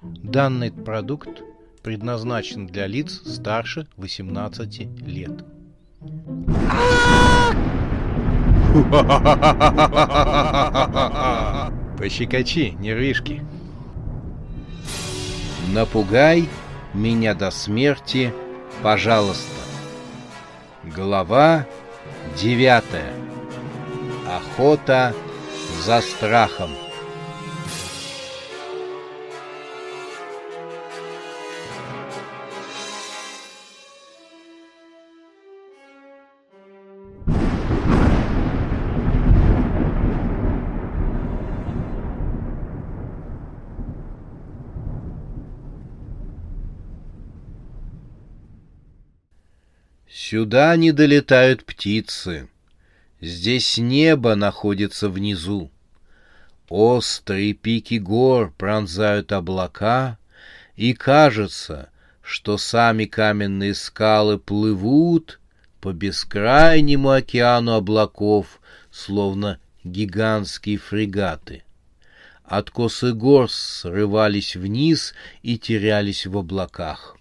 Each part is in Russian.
Данный продукт предназначен для лиц старше 18 лет. Пощекочи, нервишки. Напугай меня до смерти, пожалуйста. Глава девятая. Охота за страхом. Сюда не долетают птицы. Здесь небо находится внизу. Острые пики гор пронзают облака, и кажется, что сами каменные скалы плывут по бескрайнему океану облаков, словно гигантские фрегаты. Откосы гор срывались вниз и терялись в облаках.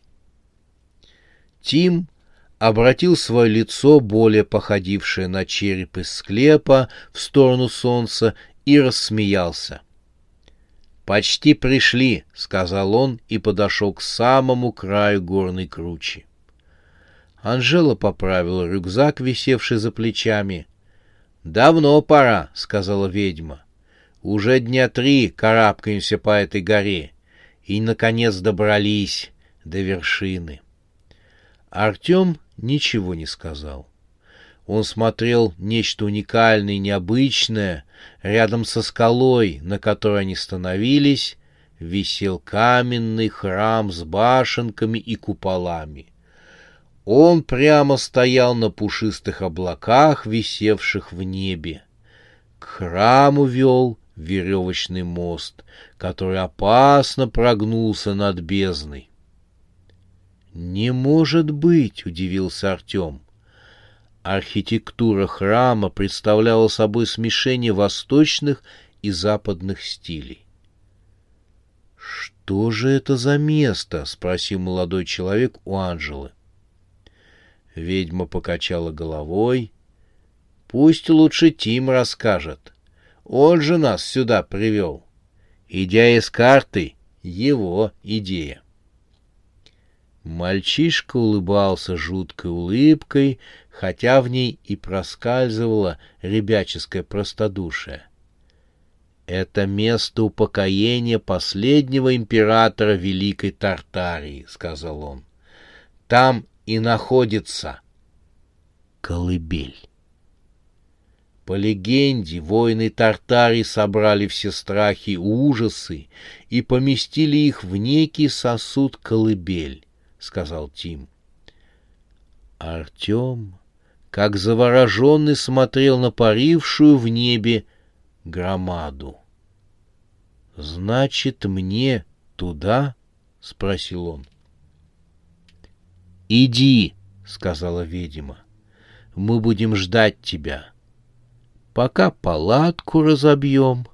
Тим обратил свое лицо, более походившее на череп из склепа, в сторону солнца и рассмеялся. «Почти пришли», — сказал он и подошел к самому краю горной кручи. Анжела поправила рюкзак, висевший за плечами. «Давно пора», — сказала ведьма. «Уже дня три карабкаемся по этой горе и, наконец, добрались до вершины». Артем ничего не сказал. Он смотрел нечто уникальное необычное. Рядом со скалой, на которой они становились, висел каменный храм с башенками и куполами. Он прямо стоял на пушистых облаках, висевших в небе. К храму вел веревочный мост, который опасно прогнулся над бездной. «Не может быть!» — удивился Артем. Архитектура храма представляла собой смешение восточных и западных стилей. «Что же это за место?» — спросил молодой человек у Анжелы. Ведьма покачала головой. «Пусть лучше Тим расскажет. Он же нас сюда привел. Идея с карты — его идея». Мальчишка улыбался жуткой улыбкой, хотя в ней и проскальзывало ребяческое простодушие. «Это место упокоения последнего императора Великой Тартарии», — сказал он. «Там и находится колыбель». По легенде, воины Тартарии собрали все страхи и ужасы и поместили их в некий сосуд-колыбель. — сказал Тим. Артем, как завороженный, смотрел на парившую в небе громаду. «Значит, мне туда?» — спросил он. «Иди», — сказала ведьма. «Мы будем ждать тебя. Пока палатку разобьем,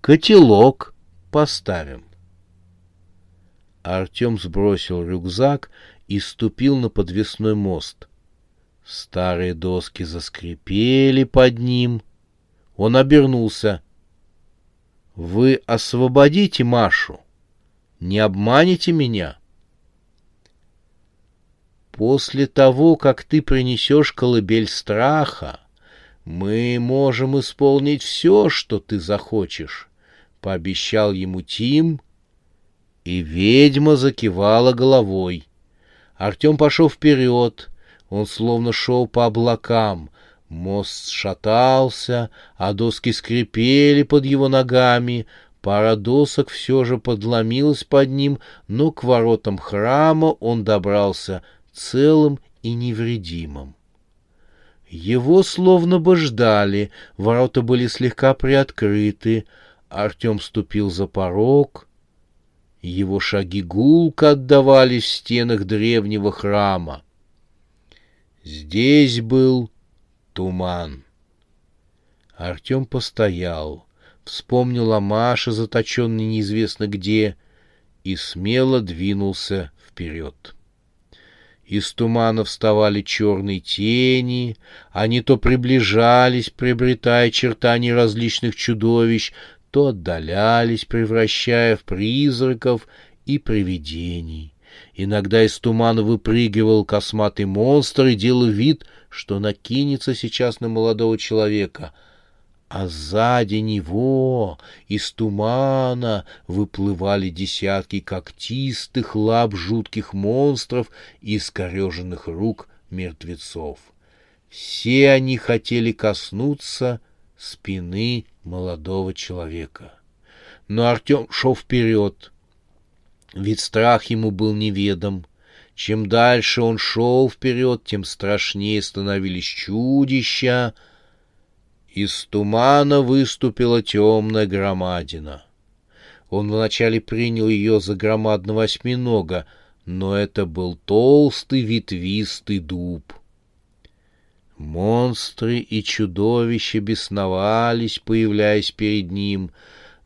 котелок поставим». Артем сбросил рюкзак и ступил на подвесной мост. Старые доски заскрипели под ним. Он обернулся. — Вы освободите Машу? Не обманете меня? После того, как ты принесешь колыбель страха, мы можем исполнить все, что ты захочешь, — пообещал ему Тим, — и ведьма закивала головой. Артем пошел вперед. Он словно шел по облакам. Мост шатался, а доски скрипели под его ногами. Пара досок все же подломилась под ним, но к воротам храма он добрался целым и невредимым. Его словно бы ждали, ворота были слегка приоткрыты. Артем ступил за порог — его шаги гулко отдавались в стенах древнего храма. Здесь был туман. Артем постоял, вспомнил о Маше, заточенной неизвестно где, и смело двинулся вперед. Из тумана вставали черные тени, они то приближались, приобретая очертания различных чудовищ, то отдалялись, превращая в призраков и привидений. Иногда из тумана выпрыгивал косматый монстр и делал вид, что накинется сейчас на молодого человека — а сзади него из тумана выплывали десятки когтистых лап жутких монстров и искореженных рук мертвецов. Все они хотели коснуться спины молодого человека. Но Артем шел вперед, ведь страх ему был неведом. Чем дальше он шел вперед, тем страшнее становились чудища — из тумана выступила темная громадина. Он вначале принял ее за громадного осьминога, но это был толстый ветвистый дуб. Монстры и чудовища бесновались, появляясь перед ним,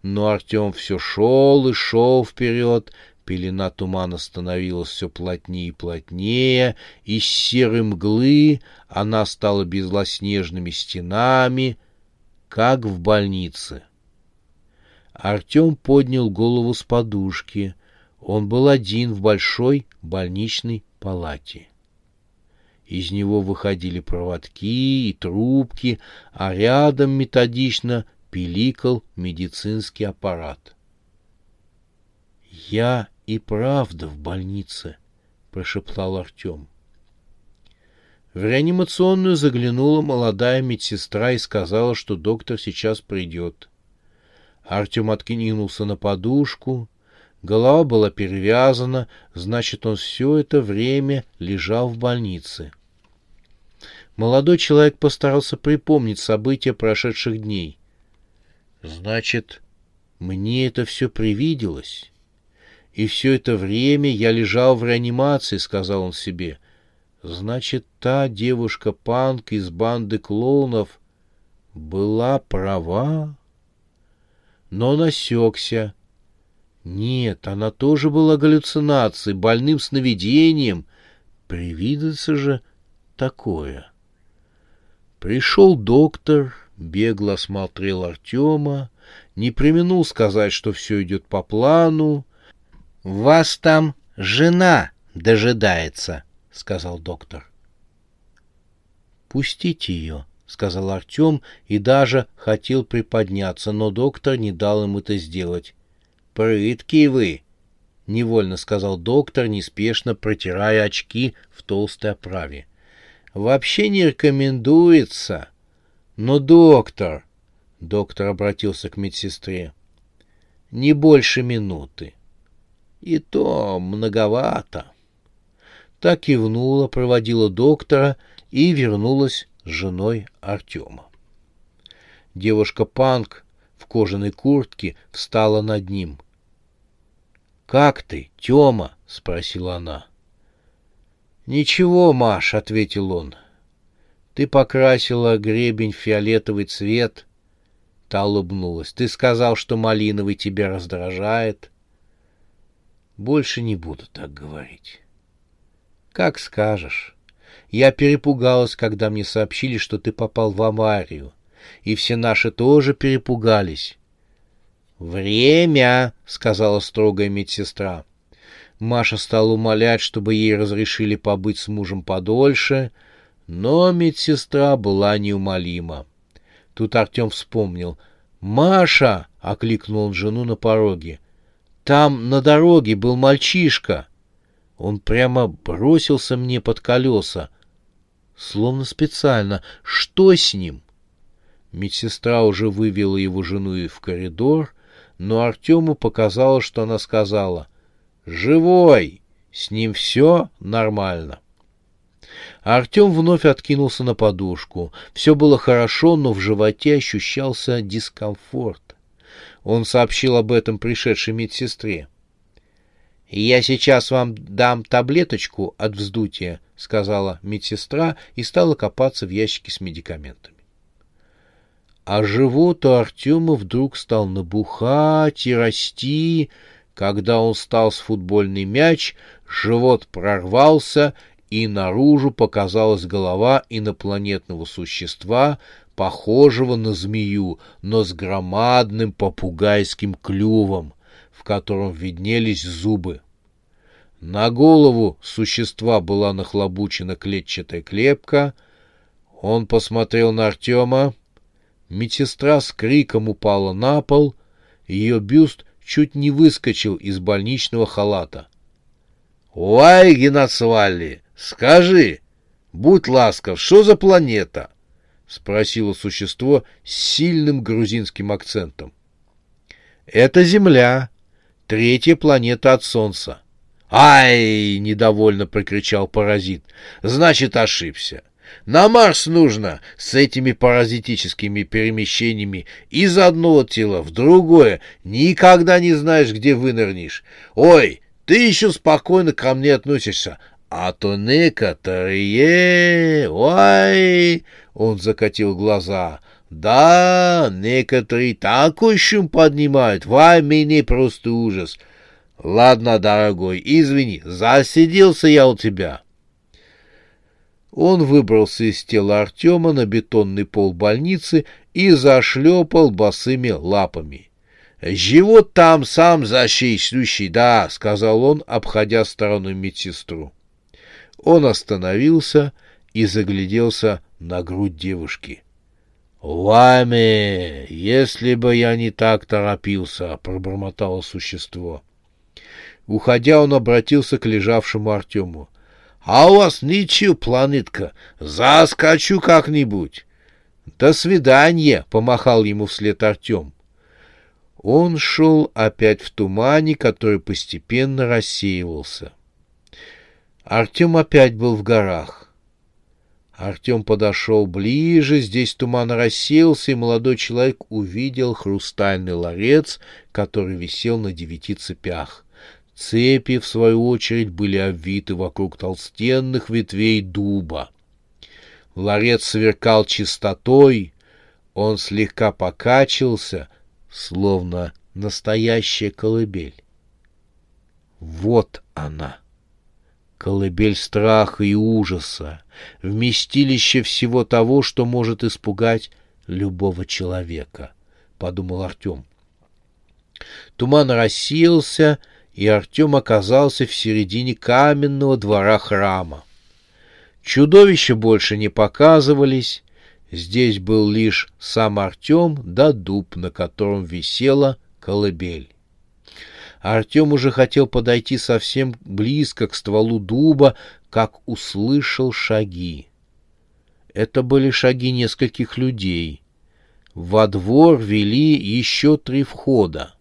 но Артем все шел и шел вперед, Пелена тумана становилась все плотнее и плотнее, из серой мглы она стала белоснежными стенами, как в больнице. Артем поднял голову с подушки. Он был один в большой больничной палате. Из него выходили проводки и трубки, а рядом методично пиликал медицинский аппарат. «Я и правда в больнице», — прошептал Артем. В реанимационную заглянула молодая медсестра и сказала, что доктор сейчас придет. Артем откинулся на подушку. Голова была перевязана, значит, он все это время лежал в больнице. Молодой человек постарался припомнить события прошедших дней. Значит, мне это все привиделось? И все это время я лежал в реанимации, сказал он себе. Значит, та девушка-панк из банды клоунов была права? Но насекся. Нет, она тоже была галлюцинацией, больным сновидением. Привидится же такое. Пришел доктор, бегло осмотрел Артема, не применул сказать, что все идет по плану, «Вас там жена дожидается», — сказал доктор. «Пустите ее», — сказал Артем и даже хотел приподняться, но доктор не дал им это сделать. «Прыткие вы», — невольно сказал доктор, неспешно протирая очки в толстой оправе. «Вообще не рекомендуется». «Но, доктор...» — доктор обратился к медсестре. «Не больше минуты». И то многовато. Так кивнула, проводила доктора и вернулась с женой Артема. Девушка-панк в кожаной куртке встала над ним. «Как ты, Тёма?» — спросила она. «Ничего, Маш», — ответил он. «Ты покрасила гребень в фиолетовый цвет». Та улыбнулась. «Ты сказал, что малиновый тебя раздражает». Больше не буду так говорить. Как скажешь. Я перепугалась, когда мне сообщили, что ты попал в аварию. И все наши тоже перепугались. «Время!» — сказала строгая медсестра. Маша стала умолять, чтобы ей разрешили побыть с мужем подольше, но медсестра была неумолима. Тут Артем вспомнил. «Маша!» — окликнул он жену на пороге. Там на дороге был мальчишка. Он прямо бросился мне под колеса. Словно специально. Что с ним? Медсестра уже вывела его жену в коридор, но Артему показалось, что она сказала «Живой! С ним все нормально». Артем вновь откинулся на подушку. Все было хорошо, но в животе ощущался дискомфорт. Он сообщил об этом пришедшей медсестре. «Я сейчас вам дам таблеточку от вздутия», — сказала медсестра и стала копаться в ящике с медикаментами. А живот у Артема вдруг стал набухать и расти, Когда он стал с футбольный мяч, живот прорвался, и наружу показалась голова инопланетного существа, похожего на змею, но с громадным попугайским клювом, в котором виднелись зубы. На голову существа была нахлобучена клетчатая клепка. Он посмотрел на Артема. Медсестра с криком упала на пол. Ее бюст чуть не выскочил из больничного халата. — Уай, Геннадсвалли, скажи, будь ласков, что за планета? — спросило существо с сильным грузинским акцентом. — Это Земля, третья планета от Солнца. — Ай! — недовольно прокричал паразит. — Значит, ошибся. На Марс нужно с этими паразитическими перемещениями из одного тела в другое. Никогда не знаешь, где вынырнешь. Ой, ты еще спокойно ко мне относишься. А то некоторые... Ой! Он закатил глаза. Да, некоторые такой шум поднимают. Вай, мне просто ужас. Ладно, дорогой, извини, засиделся я у тебя. Он выбрался из тела Артема на бетонный пол больницы и зашлепал босыми лапами. «Живот там сам защищущий, да», — сказал он, обходя стороной медсестру. Он остановился и загляделся на грудь девушки. «Вами, если бы я не так торопился», — пробормотало существо. Уходя, он обратился к лежавшему Артему. А у вас ничего, планетка, заскочу как-нибудь. До свидания, помахал ему вслед Артем. Он шел опять в тумане, который постепенно рассеивался. Артем опять был в горах. Артем подошел ближе, здесь туман рассеялся, и молодой человек увидел хрустальный ларец, который висел на девяти цепях. Цепи, в свою очередь, были обвиты вокруг толстенных ветвей дуба. Ларец сверкал чистотой, он слегка покачивался, словно настоящая колыбель. Вот она, колыбель страха и ужаса, вместилище всего того, что может испугать любого человека, — подумал Артем. Туман рассеялся, — и Артем оказался в середине каменного двора храма. Чудовища больше не показывались, здесь был лишь сам Артем да дуб, на котором висела колыбель. Артем уже хотел подойти совсем близко к стволу дуба, как услышал шаги. Это были шаги нескольких людей. Во двор вели еще три входа.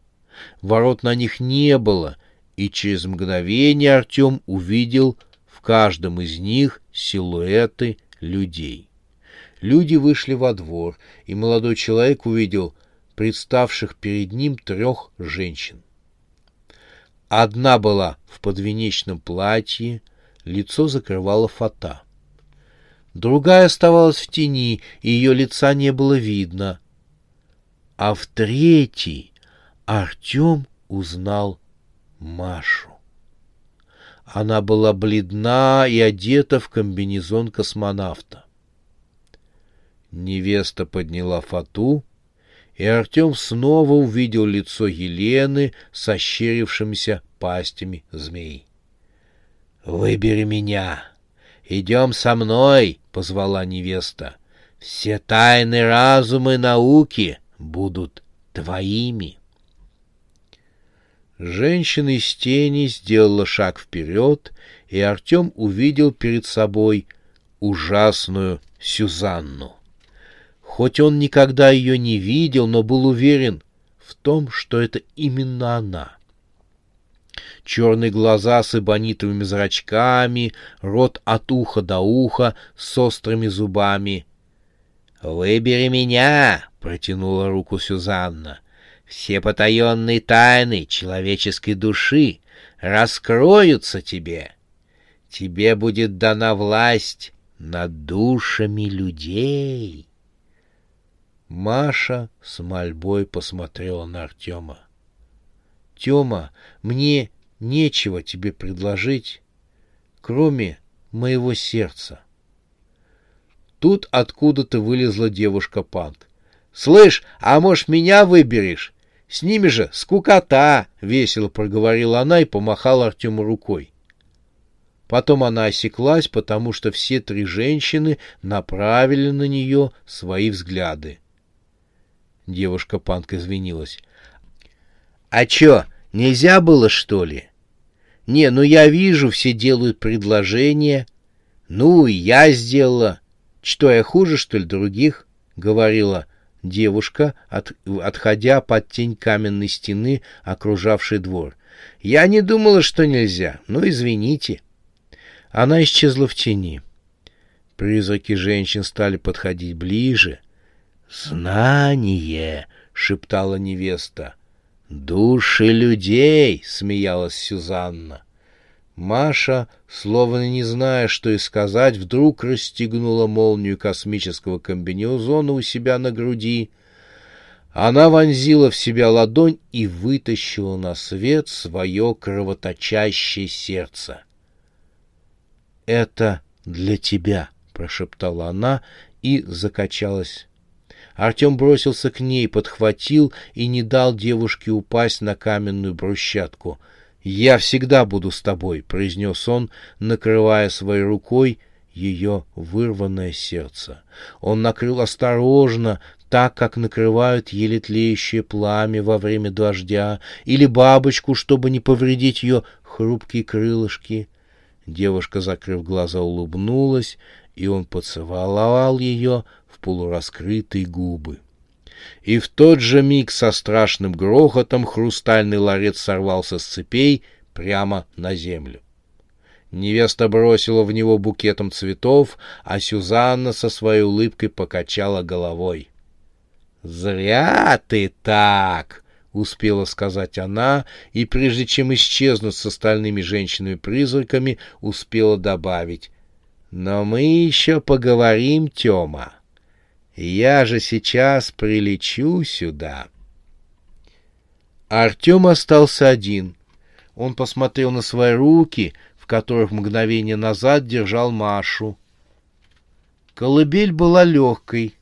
Ворот на них не было, и через мгновение Артем увидел в каждом из них силуэты людей. Люди вышли во двор, и молодой человек увидел представших перед ним трех женщин. Одна была в подвенечном платье, лицо закрывала фата. Другая оставалась в тени, и ее лица не было видно. А в третьей Артем узнал Машу. Она была бледна и одета в комбинезон космонавта. Невеста подняла фату, и Артем снова увидел лицо Елены с ощерившимися пастями змей. — Выбери меня! Идем со мной! — позвала невеста. — Все тайны разума и науки будут твоими. Женщина из тени сделала шаг вперед, и Артем увидел перед собой ужасную Сюзанну. Хоть он никогда ее не видел, но был уверен в том, что это именно она. Черные глаза с эбонитовыми зрачками, рот от уха до уха с острыми зубами. «Выбери меня!» — протянула руку Сюзанна — все потаенные тайны человеческой души раскроются тебе. Тебе будет дана власть над душами людей. Маша с мольбой посмотрела на Артема. Тёма, мне нечего тебе предложить, кроме моего сердца. Тут откуда-то вылезла девушка-панк. «Слышь, а может, меня выберешь? С ними же скукота!» — весело проговорила она и помахала Артему рукой. Потом она осеклась, потому что все три женщины направили на нее свои взгляды. Девушка-панк извинилась. «А чё, нельзя было, что ли?» «Не, ну я вижу, все делают предложения. Ну, и я сделала. Что, я хуже, что ли, других?» — говорила девушка, от, отходя под тень каменной стены, окружавшей двор. «Я не думала, что нельзя. Ну, извините». Она исчезла в тени. Призраки женщин стали подходить ближе. «Знание!» — шептала невеста. «Души людей!» — смеялась Сюзанна. Маша, словно не зная, что и сказать, вдруг расстегнула молнию космического комбинезона у себя на груди. Она вонзила в себя ладонь и вытащила на свет свое кровоточащее сердце. «Это для тебя», — прошептала она и закачалась. Артем бросился к ней, подхватил и не дал девушке упасть на каменную брусчатку — «Я всегда буду с тобой», — произнес он, накрывая своей рукой ее вырванное сердце. Он накрыл осторожно, так, как накрывают еле тлеющее пламя во время дождя, или бабочку, чтобы не повредить ее хрупкие крылышки. Девушка, закрыв глаза, улыбнулась, и он поцеловал ее в полураскрытые губы и в тот же миг со страшным грохотом хрустальный ларец сорвался с цепей прямо на землю. Невеста бросила в него букетом цветов, а Сюзанна со своей улыбкой покачала головой. «Зря ты так!» — успела сказать она, и прежде чем исчезнуть с остальными женщинами-призраками, успела добавить. «Но мы еще поговорим, Тёма». Я же сейчас прилечу сюда. Артем остался один. Он посмотрел на свои руки, в которых мгновение назад держал Машу. Колыбель была легкой.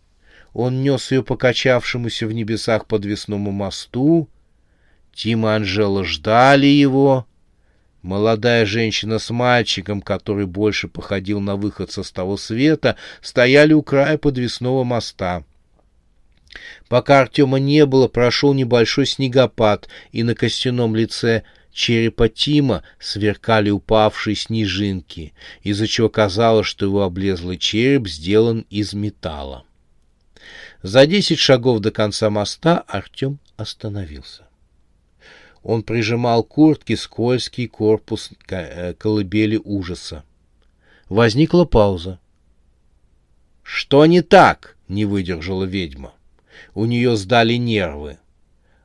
Он нес ее по качавшемуся в небесах подвесному мосту. Тима и Анжела ждали его. Молодая женщина с мальчиком, который больше походил на выходца с того света, стояли у края подвесного моста. Пока Артема не было, прошел небольшой снегопад, и на костяном лице черепа Тима сверкали упавшие снежинки, из-за чего казалось, что его облезлый череп сделан из металла. За десять шагов до конца моста Артем остановился. Он прижимал к куртке скользкий корпус э, колыбели ужаса. Возникла пауза. «Что не так?» — не выдержала ведьма. У нее сдали нервы.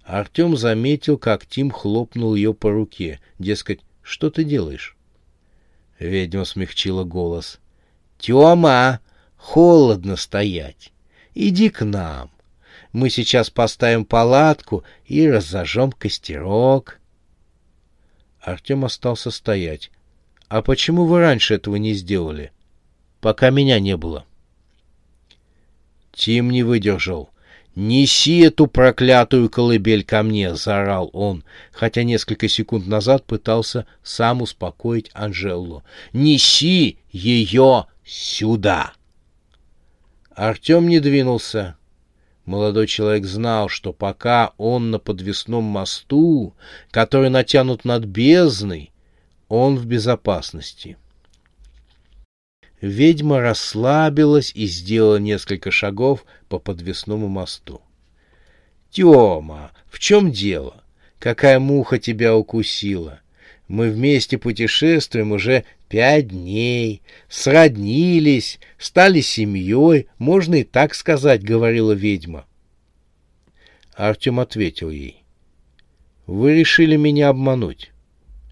Артем заметил, как Тим хлопнул ее по руке. Дескать, что ты делаешь? Ведьма смягчила голос. «Тема, холодно стоять. Иди к нам. Мы сейчас поставим палатку и разожжем костерок. Артем остался стоять. — А почему вы раньше этого не сделали? Пока меня не было. Тим не выдержал. «Неси эту проклятую колыбель ко мне!» — заорал он, хотя несколько секунд назад пытался сам успокоить Анжелу. «Неси ее сюда!» Артем не двинулся. Молодой человек знал, что пока он на подвесном мосту, который натянут над бездной, он в безопасности. Ведьма расслабилась и сделала несколько шагов по подвесному мосту. — Тёма, в чем дело? Какая муха тебя укусила? Мы вместе путешествуем уже пять дней, сроднились, стали семьей, можно и так сказать, — говорила ведьма. Артем ответил ей. — Вы решили меня обмануть.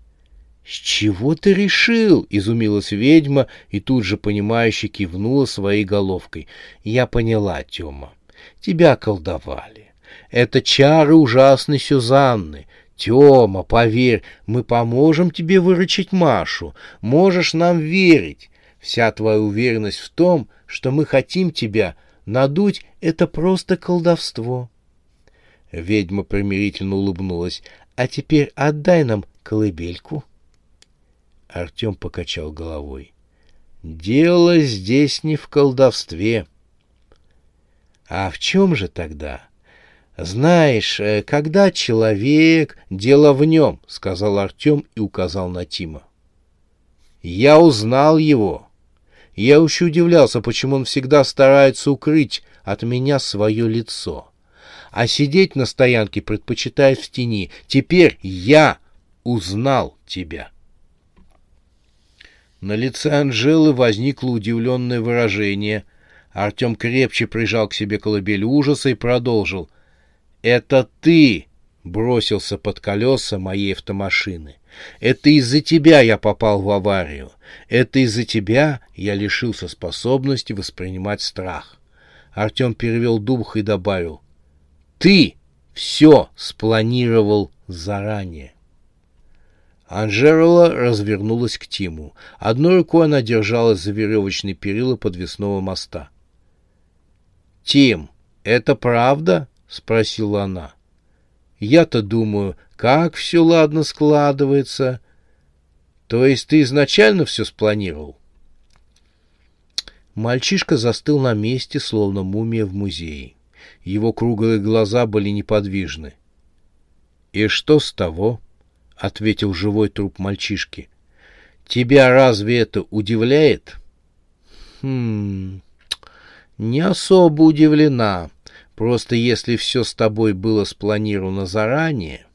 — С чего ты решил? — изумилась ведьма и тут же, понимающе кивнула своей головкой. — Я поняла, Тёма. Тебя колдовали. Это чары ужасной Сюзанны. Тёма, поверь, мы поможем тебе выручить Машу. Можешь нам верить. Вся твоя уверенность в том, что мы хотим тебя надуть, это просто колдовство. Ведьма примирительно улыбнулась. А теперь отдай нам колыбельку. Артем покачал головой. Дело здесь не в колдовстве. А в чем же тогда? Знаешь, э, когда человек, дело в нем, сказал Артем и указал на Тима. Я узнал его. Я уж удивлялся, почему он всегда старается укрыть от меня свое лицо. А сидеть на стоянке предпочитает в тени. Теперь я узнал тебя. На лице Анжелы возникло удивленное выражение. Артем крепче прижал к себе колыбель ужаса и продолжил. «Это ты!» — бросился под колеса моей автомашины. «Это из-за тебя я попал в аварию. Это из-за тебя я лишился способности воспринимать страх». Артем перевел дух и добавил. «Ты все спланировал заранее». Анжела развернулась к Тиму. Одной рукой она держалась за веревочный перила подвесного моста. «Тим, это правда?» — спросила она. «Я-то думаю, как все ладно складывается. То есть ты изначально все спланировал?» Мальчишка застыл на месте, словно мумия в музее. Его круглые глаза были неподвижны. «И что с того?» — ответил живой труп мальчишки. «Тебя разве это удивляет?» «Хм... Не особо удивлена. Просто если все с тобой было спланировано заранее,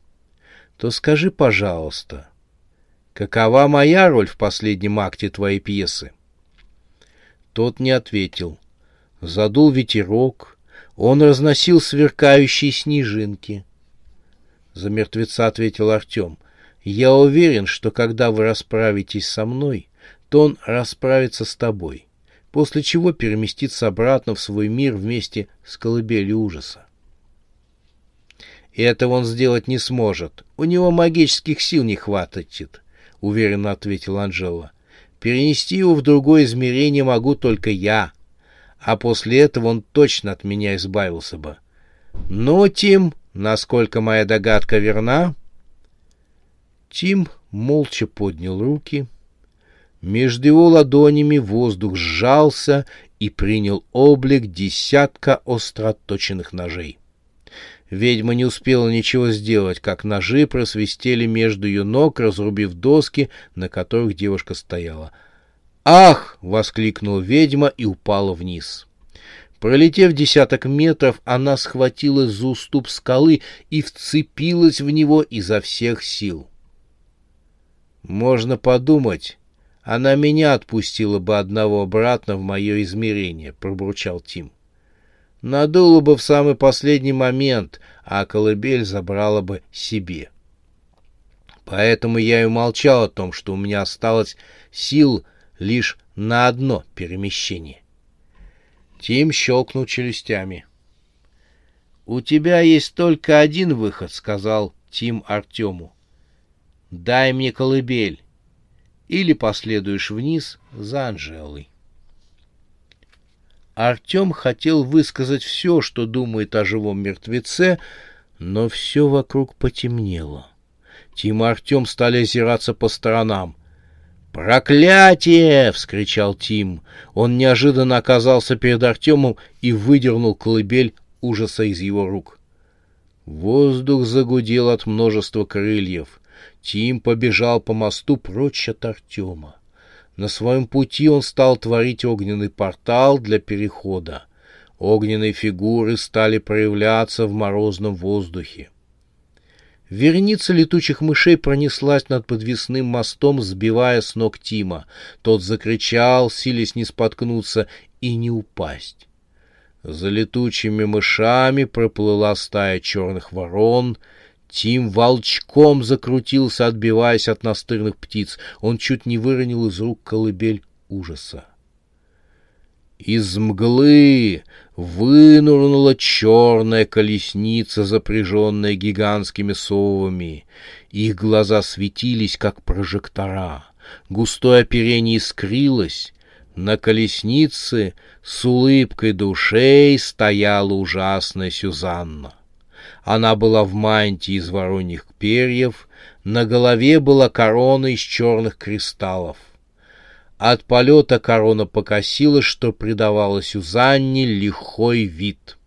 то скажи, пожалуйста, какова моя роль в последнем акте твоей пьесы?» Тот не ответил. Задул ветерок, он разносил сверкающие снежинки. За мертвеца ответил Артем. Я уверен, что когда вы расправитесь со мной, то он расправится с тобой, после чего переместится обратно в свой мир вместе с колыбелью ужаса. И этого он сделать не сможет. У него магических сил не хватит, — уверенно ответил Анжела. Перенести его в другое измерение могу только я, а после этого он точно от меня избавился бы. Но, Тим, насколько моя догадка верна, Тим молча поднял руки. Между его ладонями воздух сжался и принял облик десятка остроточенных ножей. Ведьма не успела ничего сделать, как ножи просвистели между ее ног, разрубив доски, на которых девушка стояла. «Ах!» — воскликнула ведьма и упала вниз. Пролетев десяток метров, она схватилась за уступ скалы и вцепилась в него изо всех сил. Можно подумать, она меня отпустила бы одного обратно в мое измерение, пробурчал Тим. Надула бы в самый последний момент, а колыбель забрала бы себе. Поэтому я и умолчал о том, что у меня осталось сил лишь на одно перемещение. Тим щелкнул челюстями. «У тебя есть только один выход», — сказал Тим Артему. «Дай мне колыбель!» Или последуешь вниз за Анжелой. Артем хотел высказать все, что думает о живом мертвеце, но все вокруг потемнело. Тим и Артем стали озираться по сторонам. «Проклятие!» — вскричал Тим. Он неожиданно оказался перед Артемом и выдернул колыбель ужаса из его рук. Воздух загудел от множества крыльев. Тим побежал по мосту прочь от Артема. На своем пути он стал творить огненный портал для перехода. Огненные фигуры стали проявляться в морозном воздухе. Вереница летучих мышей пронеслась над подвесным мостом, сбивая с ног Тима. Тот закричал, силясь не споткнуться и не упасть. За летучими мышами проплыла стая черных ворон — Тим волчком закрутился, отбиваясь от настырных птиц. Он чуть не выронил из рук колыбель ужаса. Из мглы вынурнула черная колесница, запряженная гигантскими совами. Их глаза светились, как прожектора. Густое оперение искрилось. На колеснице с улыбкой душей стояла ужасная Сюзанна. Она была в мантии из вороньих перьев, на голове была корона из черных кристаллов. От полета корона покосилась, что придавало Сюзанне лихой вид.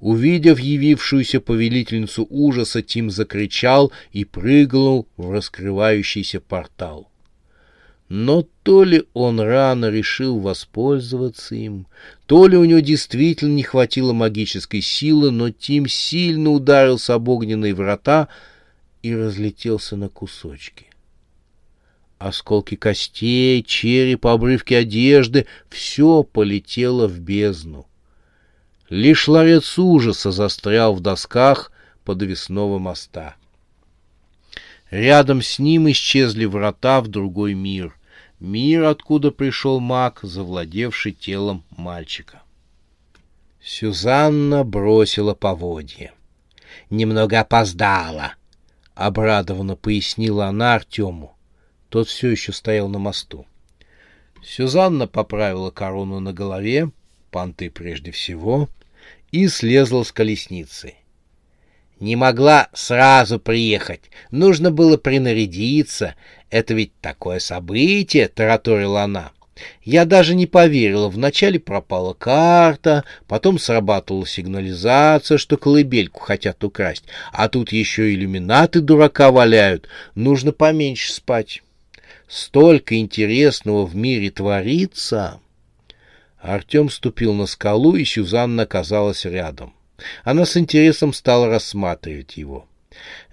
Увидев явившуюся повелительницу ужаса, Тим закричал и прыгнул в раскрывающийся портал. Но то ли он рано решил воспользоваться им, то ли у него действительно не хватило магической силы, но Тим сильно ударился об огненные врата и разлетелся на кусочки. Осколки костей, череп, обрывки одежды — все полетело в бездну. Лишь ларец ужаса застрял в досках подвесного моста. Рядом с ним исчезли врата в другой мир. Мир, откуда пришел маг, завладевший телом мальчика. Сюзанна бросила поводье. «Немного опоздала», — обрадованно пояснила она Артему. Тот все еще стоял на мосту. Сюзанна поправила корону на голове, понты прежде всего, и слезла с колесницы. Не могла сразу приехать, нужно было принарядиться. Это ведь такое событие, — тараторила она. Я даже не поверила. Вначале пропала карта, потом срабатывала сигнализация, что колыбельку хотят украсть. А тут еще иллюминаты дурака валяют. Нужно поменьше спать. Столько интересного в мире творится. Артем ступил на скалу, и Сюзанна оказалась рядом. Она с интересом стала рассматривать его.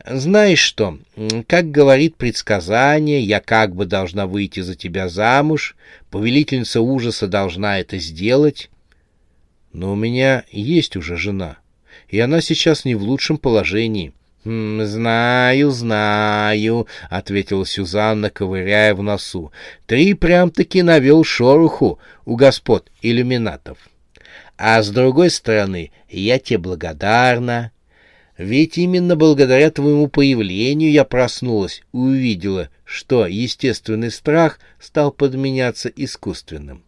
«Знаешь что, как говорит предсказание, я как бы должна выйти за тебя замуж, повелительница ужаса должна это сделать. Но у меня есть уже жена, и она сейчас не в лучшем положении. «Знаю, знаю», — ответила Сюзанна, ковыряя в носу. «Ты прям-таки навел шороху у господ иллюминатов. А с другой стороны, я тебе благодарна. Ведь именно благодаря твоему появлению я проснулась и увидела, что естественный страх стал подменяться искусственным.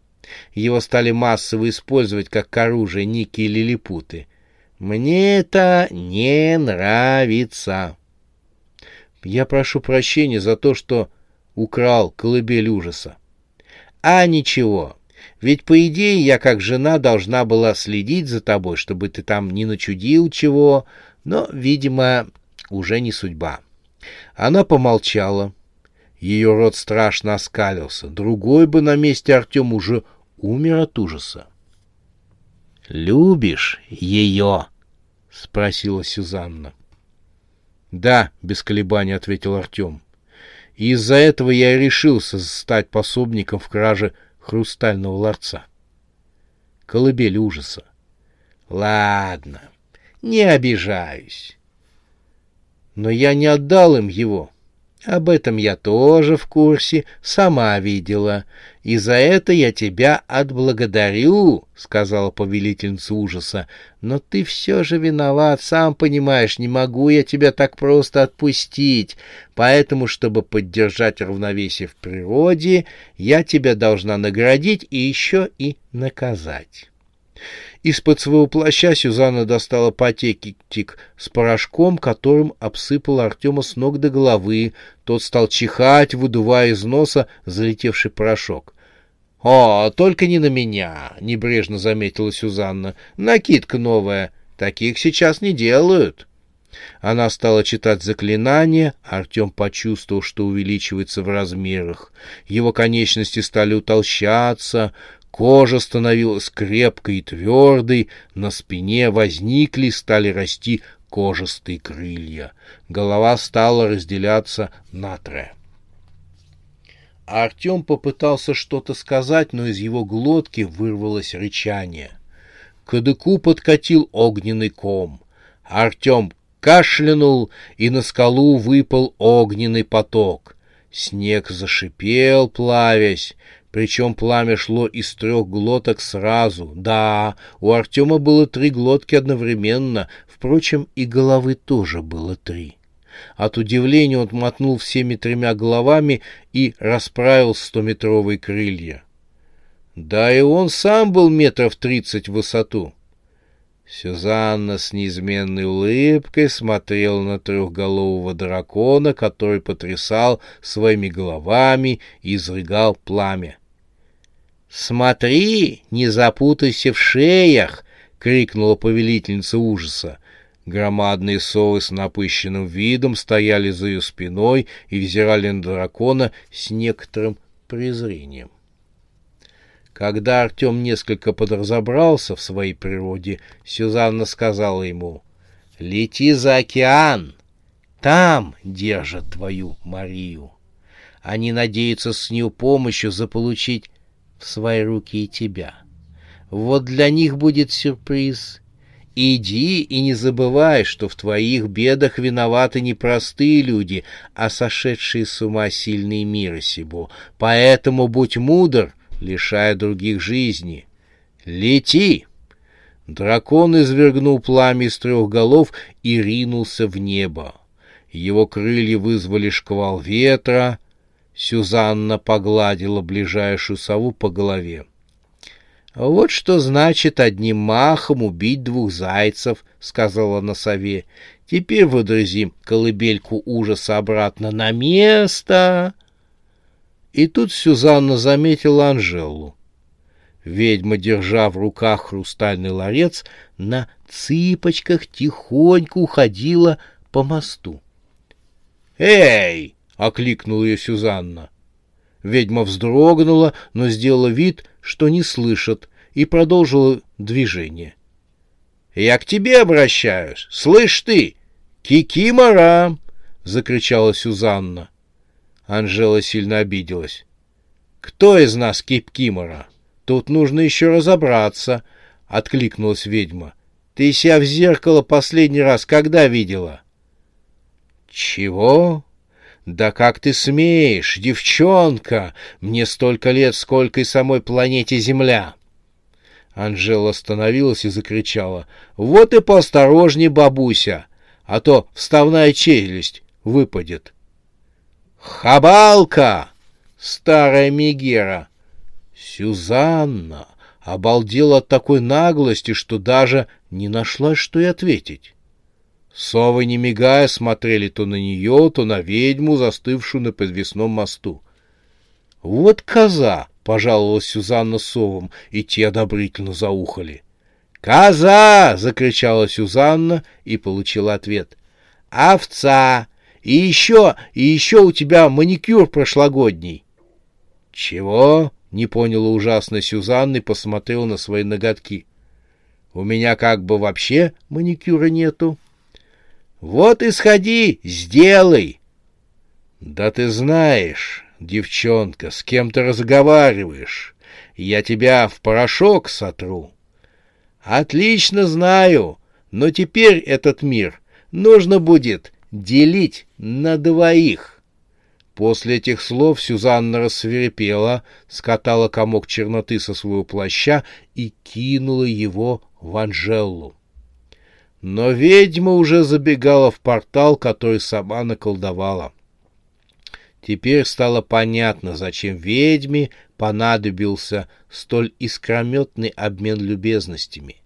Его стали массово использовать как оружие Ники и Лилипуты — мне это не нравится. Я прошу прощения за то, что украл колыбель ужаса. А ничего, ведь по идее я как жена должна была следить за тобой, чтобы ты там не начудил чего, но, видимо, уже не судьба. Она помолчала. Ее рот страшно оскалился. Другой бы на месте Артем уже умер от ужаса. «Любишь ее?» — спросила Сюзанна. «Да», — без колебаний ответил Артем. «И из-за этого я и решился стать пособником в краже хрустального ларца. Колыбель ужаса. Ладно, не обижаюсь. Но я не отдал им его. Об этом я тоже в курсе, сама видела. И за это я тебя отблагодарю, — сказала повелительница ужаса. Но ты все же виноват, сам понимаешь, не могу я тебя так просто отпустить. Поэтому, чтобы поддержать равновесие в природе, я тебя должна наградить и еще и наказать. Из-под своего плаща Сюзанна достала пакетик с порошком, которым обсыпала Артема с ног до головы. Тот стал чихать, выдувая из носа залетевший порошок. — О, только не на меня, — небрежно заметила Сюзанна. — Накидка новая. Таких сейчас не делают. Она стала читать заклинание, Артем почувствовал, что увеличивается в размерах. Его конечности стали утолщаться, Кожа становилась крепкой и твердой, на спине возникли, стали расти кожистые крылья. Голова стала разделяться на трое. Артем попытался что-то сказать, но из его глотки вырвалось рычание. К кадыку подкатил огненный ком. Артем кашлянул, и на скалу выпал огненный поток. Снег зашипел, плавясь. Причем пламя шло из трех глоток сразу. Да, у Артема было три глотки одновременно, впрочем, и головы тоже было три. От удивления он мотнул всеми тремя головами и расправил стометровые крылья. Да и он сам был метров тридцать в высоту. Сюзанна с неизменной улыбкой смотрела на трехголового дракона, который потрясал своими головами и изрыгал пламя. «Смотри, не запутайся в шеях!» — крикнула повелительница ужаса. Громадные совы с напыщенным видом стояли за ее спиной и взирали на дракона с некоторым презрением. Когда Артем несколько подразобрался в своей природе, Сюзанна сказала ему, «Лети за океан, там держат твою Марию. Они надеются с нее помощью заполучить в свои руки и тебя. Вот для них будет сюрприз. Иди и не забывай, что в твоих бедах виноваты не простые люди, а сошедшие с ума сильные мира сего. Поэтому будь мудр лишая других жизни. «Лети!» Дракон извергнул пламя из трех голов и ринулся в небо. Его крылья вызвали шквал ветра. Сюзанна погладила ближайшую сову по голове. «Вот что значит одним махом убить двух зайцев», — сказала на сове. «Теперь выдрузим колыбельку ужаса обратно на место». И тут Сюзанна заметила Анжелу. Ведьма, держа в руках хрустальный ларец, на цыпочках тихонько уходила по мосту. «Эй!» — окликнула ее Сюзанна. Ведьма вздрогнула, но сделала вид, что не слышит, и продолжила движение. «Я к тебе обращаюсь! Слышь ты! Кикимора!» — закричала Сюзанна. Анжела сильно обиделась. «Кто из нас Кипкимора? Тут нужно еще разобраться», — откликнулась ведьма. «Ты себя в зеркало последний раз когда видела?» «Чего? Да как ты смеешь, девчонка! Мне столько лет, сколько и самой планете Земля!» Анжела остановилась и закричала. «Вот и поосторожней, бабуся, а то вставная челюсть выпадет!» «Хабалка! Старая Мегера!» Сюзанна обалдела от такой наглости, что даже не нашла, что и ответить. Совы, не мигая, смотрели то на нее, то на ведьму, застывшую на подвесном мосту. «Вот коза!» — пожаловалась Сюзанна совам, и те одобрительно заухали. «Коза!» — закричала Сюзанна и получила ответ. «Овца! И еще, и еще у тебя маникюр прошлогодний. — Чего? — не поняла ужасно Сюзанна и посмотрела на свои ноготки. — У меня как бы вообще маникюра нету. — Вот и сходи, сделай. — Да ты знаешь, девчонка, с кем ты разговариваешь. Я тебя в порошок сотру. — Отлично знаю, но теперь этот мир нужно будет делить на двоих. После этих слов Сюзанна рассверепела, скатала комок черноты со своего плаща и кинула его в Анжеллу. Но ведьма уже забегала в портал, который сама наколдовала. Теперь стало понятно, зачем ведьме понадобился столь искрометный обмен любезностями.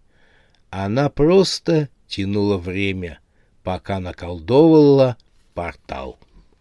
Она просто тянула время, пока наколдовывала портал.